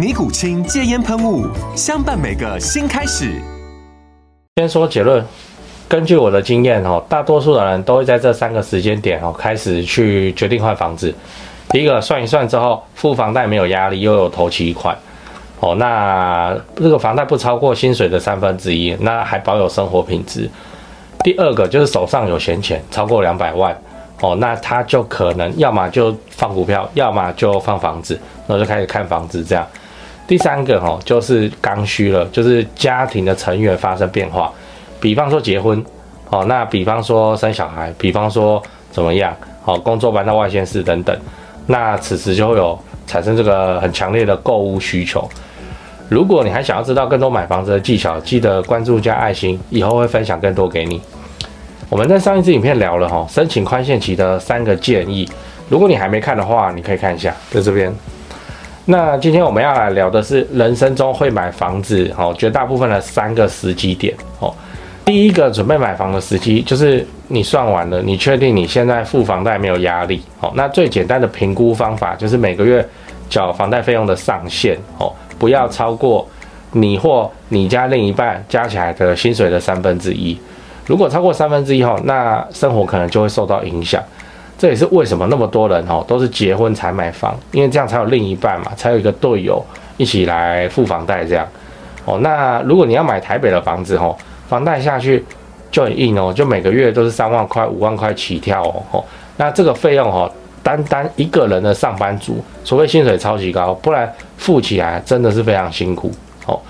尼古清戒烟喷雾，相伴每个新开始。先说结论，根据我的经验哦，大多数的人都会在这三个时间点哦开始去决定换房子。第一个算一算之后，付房贷没有压力，又有头期款哦，那这个房贷不超过薪水的三分之一，那还保有生活品质。第二个就是手上有闲钱，超过两百万哦，那他就可能要么就放股票，要么就放房子，然后就开始看房子这样。第三个哈，就是刚需了，就是家庭的成员发生变化，比方说结婚，哦，那比方说生小孩，比方说怎么样，哦，工作搬到外县市等等，那此时就会有产生这个很强烈的购物需求。如果你还想要知道更多买房子的技巧，记得关注加爱心，以后会分享更多给你。我们在上一支影片聊了哈，申请宽限期的三个建议，如果你还没看的话，你可以看一下，在这边。那今天我们要来聊的是人生中会买房子哦，绝大部分的三个时机点哦。第一个准备买房的时机就是你算完了，你确定你现在付房贷没有压力哦。那最简单的评估方法就是每个月缴房贷费用的上限哦，不要超过你或你家另一半加起来的薪水的三分之一。如果超过三分之一后，那生活可能就会受到影响。这也是为什么那么多人哦都是结婚才买房，因为这样才有另一半嘛，才有一个队友一起来付房贷这样。哦，那如果你要买台北的房子哦，房贷下去就很硬哦，就每个月都是三万块、五万块起跳哦。那这个费用哦，单单一个人的上班族，除非薪水超级高，不然付起来真的是非常辛苦哦。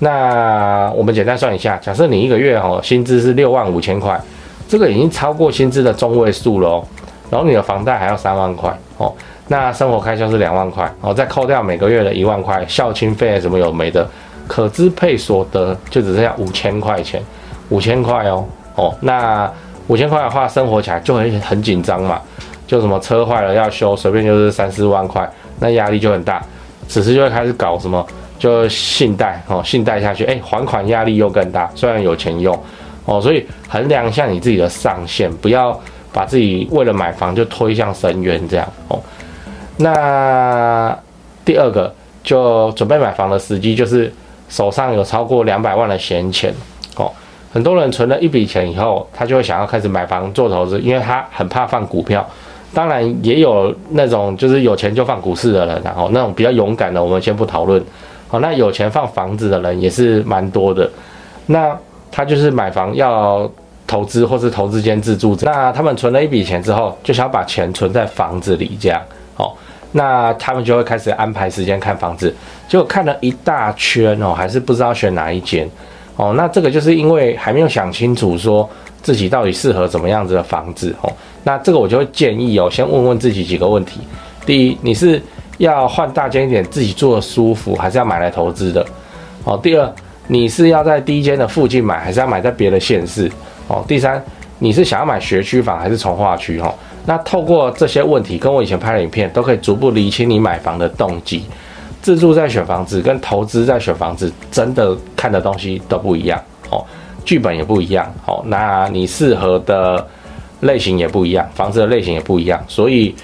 那我们简单算一下，假设你一个月哦薪资是六万五千块，这个已经超过薪资的中位数了哦。然后你的房贷还要三万块哦，那生活开销是两万块哦，再扣掉每个月的一万块孝亲费什么有没的，可支配所得就只剩下五千块钱，五千块哦哦，那五千块的话，生活起来就很很紧张嘛，就什么车坏了要修，随便就是三四万块，那压力就很大，此时就会开始搞什么，就信贷哦，信贷下去，哎，还款压力又更大，虽然有钱用哦，所以衡量一下你自己的上限，不要。把自己为了买房就推向深渊，这样哦。那第二个就准备买房的时机，就是手上有超过两百万的闲钱哦。很多人存了一笔钱以后，他就会想要开始买房做投资，因为他很怕放股票。当然也有那种就是有钱就放股市的人，然后那种比较勇敢的，我们先不讨论。好，那有钱放房子的人也是蛮多的。那他就是买房要。投资或是投资兼自住者，那他们存了一笔钱之后，就想把钱存在房子里，这样哦，那他们就会开始安排时间看房子，结果看了一大圈哦，还是不知道选哪一间。哦，那这个就是因为还没有想清楚，说自己到底适合怎么样子的房子。哦，那这个我就会建议哦，先问问自己几个问题：第一，你是要换大间一点自己住的舒服，还是要买来投资的？哦，第二，你是要在第一间的附近买，还是要买在别的县市？哦，第三，你是想要买学区房还是从化区？哦，那透过这些问题，跟我以前拍的影片，都可以逐步理清你买房的动机。自住在选房子，跟投资在选房子，真的看的东西都不一样哦，剧本也不一样哦。那你适合的类型也不一样，房子的类型也不一样，所以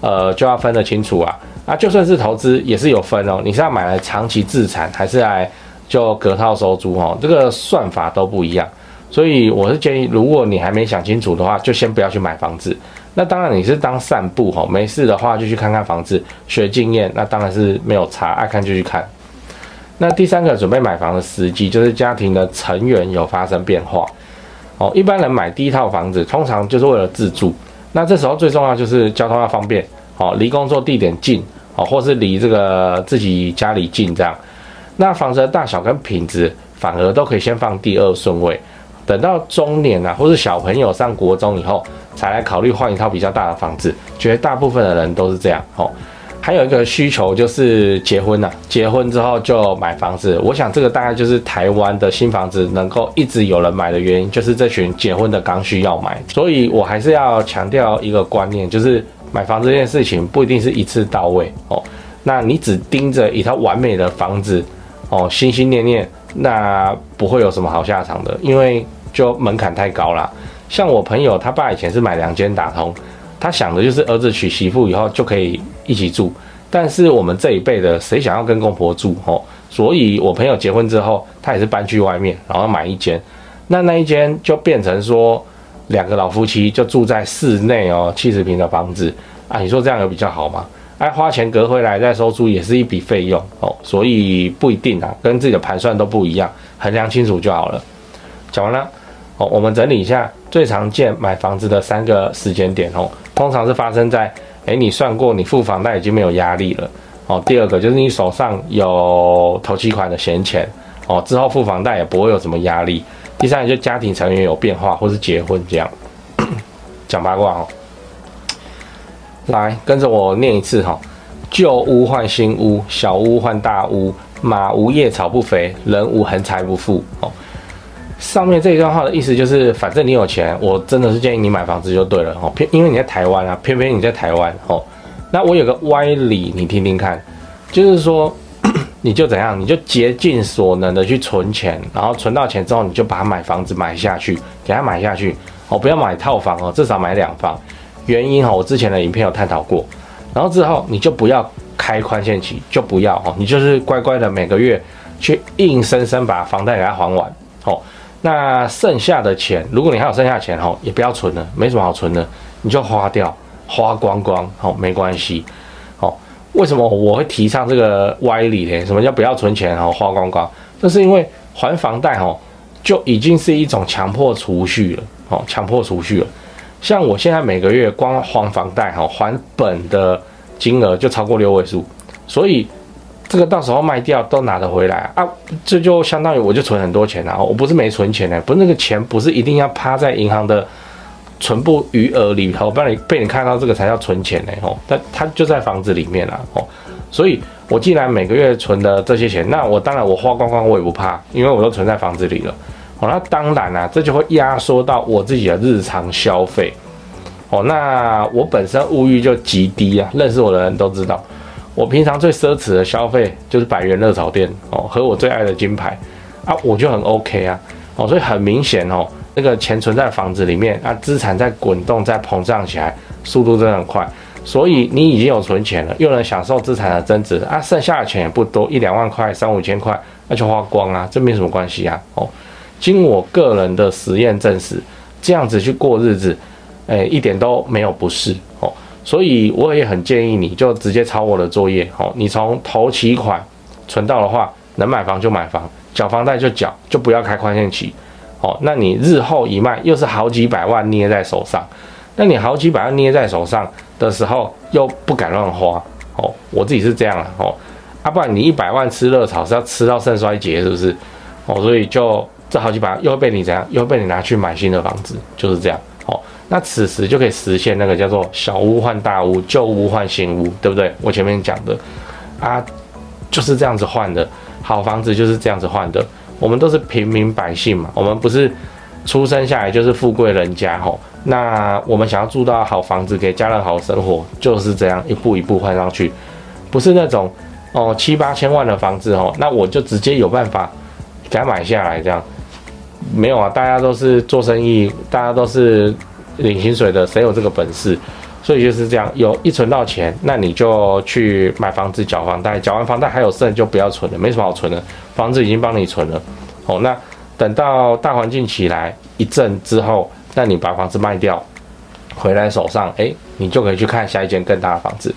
呃就要分得清楚啊。那就算是投资，也是有分哦。你是要买来长期自产，还是来就隔套收租？哦，这个算法都不一样。所以我是建议，如果你还没想清楚的话，就先不要去买房子。那当然你是当散步哈，没事的话就去看看房子，学经验。那当然是没有差，爱看就去看。那第三个准备买房的时机，就是家庭的成员有发生变化。哦，一般人买第一套房子，通常就是为了自住。那这时候最重要就是交通要方便，哦，离工作地点近，哦，或是离这个自己家里近这样。那房子的大小跟品质反而都可以先放第二顺位，等到中年啊，或是小朋友上国中以后，才来考虑换一套比较大的房子。绝大部分的人都是这样，哦。还有一个需求就是结婚了，结婚之后就买房子。我想这个大概就是台湾的新房子能够一直有人买的原因，就是这群结婚的刚需要买。所以我还是要强调一个观念，就是买房这件事情不一定是一次到位哦。那你只盯着一套完美的房子哦，心心念念，那不会有什么好下场的，因为就门槛太高了。像我朋友他爸以前是买两间打通。他想的就是儿子娶媳妇以后就可以一起住，但是我们这一辈的谁想要跟公婆住哦？所以我朋友结婚之后，他也是搬去外面，然后买一间，那那一间就变成说两个老夫妻就住在室内哦，七十平的房子啊，你说这样有比较好吗？哎，花钱隔回来再收租也是一笔费用哦，所以不一定啊，跟自己的盘算都不一样，衡量清楚就好了。讲完了哦，我们整理一下最常见买房子的三个时间点哦。通常是发生在，诶，你算过你付房贷已经没有压力了，哦。第二个就是你手上有头期款的闲钱，哦，之后付房贷也不会有什么压力。第三个就家庭成员有变化或是结婚这样，讲八卦哦。来跟着我念一次哈，旧屋换新屋，小屋换大屋，马无夜草不肥，人无横财不富哦。上面这一段话的意思就是，反正你有钱，我真的是建议你买房子就对了哦。偏因为你在台湾啊，偏偏你在台湾哦。那我有个歪理，你听听看，就是说，你就怎样，你就竭尽所能的去存钱，然后存到钱之后，你就把它买房子买下去，给它买下去哦，不要买套房哦，至少买两房。原因哈，我之前的影片有探讨过。然后之后你就不要开宽限期，就不要哦，你就是乖乖的每个月去硬生生把房贷给它还完哦。那剩下的钱，如果你还有剩下钱哦，也不要存了，没什么好存的，你就花掉，花光光，吼，没关系，哦，为什么我会提倡这个歪理呢？什么叫不要存钱，哦，花光光？这是因为还房贷，哦，就已经是一种强迫储蓄了，哦，强迫储蓄了。像我现在每个月光还房贷，哈，还本的金额就超过六位数，所以。这个到时候卖掉都拿得回来啊，这就相当于我就存很多钱啊，我不是没存钱呢，不是那个钱不是一定要趴在银行的存部余额里头，不然你被你看到这个才叫存钱呢哦，但它就在房子里面了哦，所以我既然每个月存的这些钱，那我当然我花光光我也不怕，因为我都存在房子里了哦，那当然啦，这就会压缩到我自己的日常消费哦，那我本身物欲就极低啊，认识我的人都知道。我平常最奢侈的消费就是百元热炒店哦，和我最爱的金牌啊，我就很 OK 啊哦，所以很明显哦，那个钱存在房子里面啊，资产在滚动，在膨胀起来，速度真的很快。所以你已经有存钱了，又能享受资产的增值啊，剩下的钱也不多，一两万块、三五千块，那就花光啊，这没什么关系啊哦。经我个人的实验证实，这样子去过日子，哎，一点都没有不适哦。所以我也很建议你就直接抄我的作业，哦，你从头期款存到的话，能买房就买房，缴房贷就缴，就不要开宽限期，哦，那你日后一卖又是好几百万捏在手上，那你好几百万捏在手上的时候又不敢乱花，哦，我自己是这样啊，哦，啊不然你一百万吃热炒是要吃到肾衰竭是不是？哦，所以就这好几百万又被你怎样？又被你拿去买新的房子，就是这样，哦。那此时就可以实现那个叫做小屋换大屋，旧屋换新屋，对不对？我前面讲的啊，就是这样子换的。好房子就是这样子换的。我们都是平民百姓嘛，我们不是出生下来就是富贵人家吼。那我们想要住到好房子，给家人好生活，就是这样一步一步换上去，不是那种哦七八千万的房子吼，那我就直接有办法给他买下来这样。没有啊，大家都是做生意，大家都是。领薪水的谁有这个本事？所以就是这样，有一存到钱，那你就去买房子缴房贷，缴完房贷还有剩就不要存了，没什么好存的，房子已经帮你存了。哦，那等到大环境起来一阵之后，那你把房子卖掉，回来手上，诶，你就可以去看下一间更大的房子。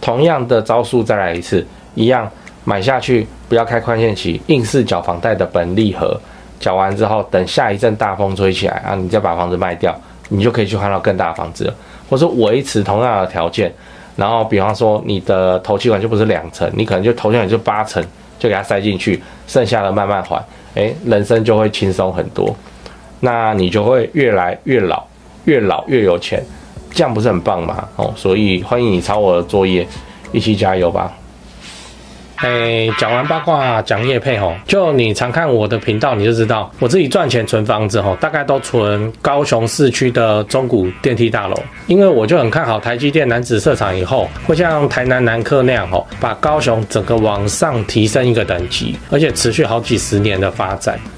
同样的招数再来一次，一样买下去，不要开宽限期，硬是缴房贷的本利和。缴完之后，等下一阵大风吹起来啊，你再把房子卖掉，你就可以去换到更大的房子了。或者维持同样的条件，然后比方说你的头期款就不是两成，你可能就头期款就八成，就给它塞进去，剩下的慢慢还，诶，人生就会轻松很多。那你就会越来越老，越老越有钱，这样不是很棒吗？哦，所以欢迎你抄我的作业，一起加油吧。哎，讲完八卦，讲业配吼，就你常看我的频道，你就知道我自己赚钱存房子吼，大概都存高雄市区的中古电梯大楼，因为我就很看好台积电男子设厂以后，会像台南南科那样吼，把高雄整个往上提升一个等级，而且持续好几十年的发展。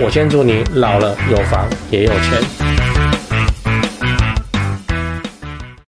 我先祝你老了有房也有钱。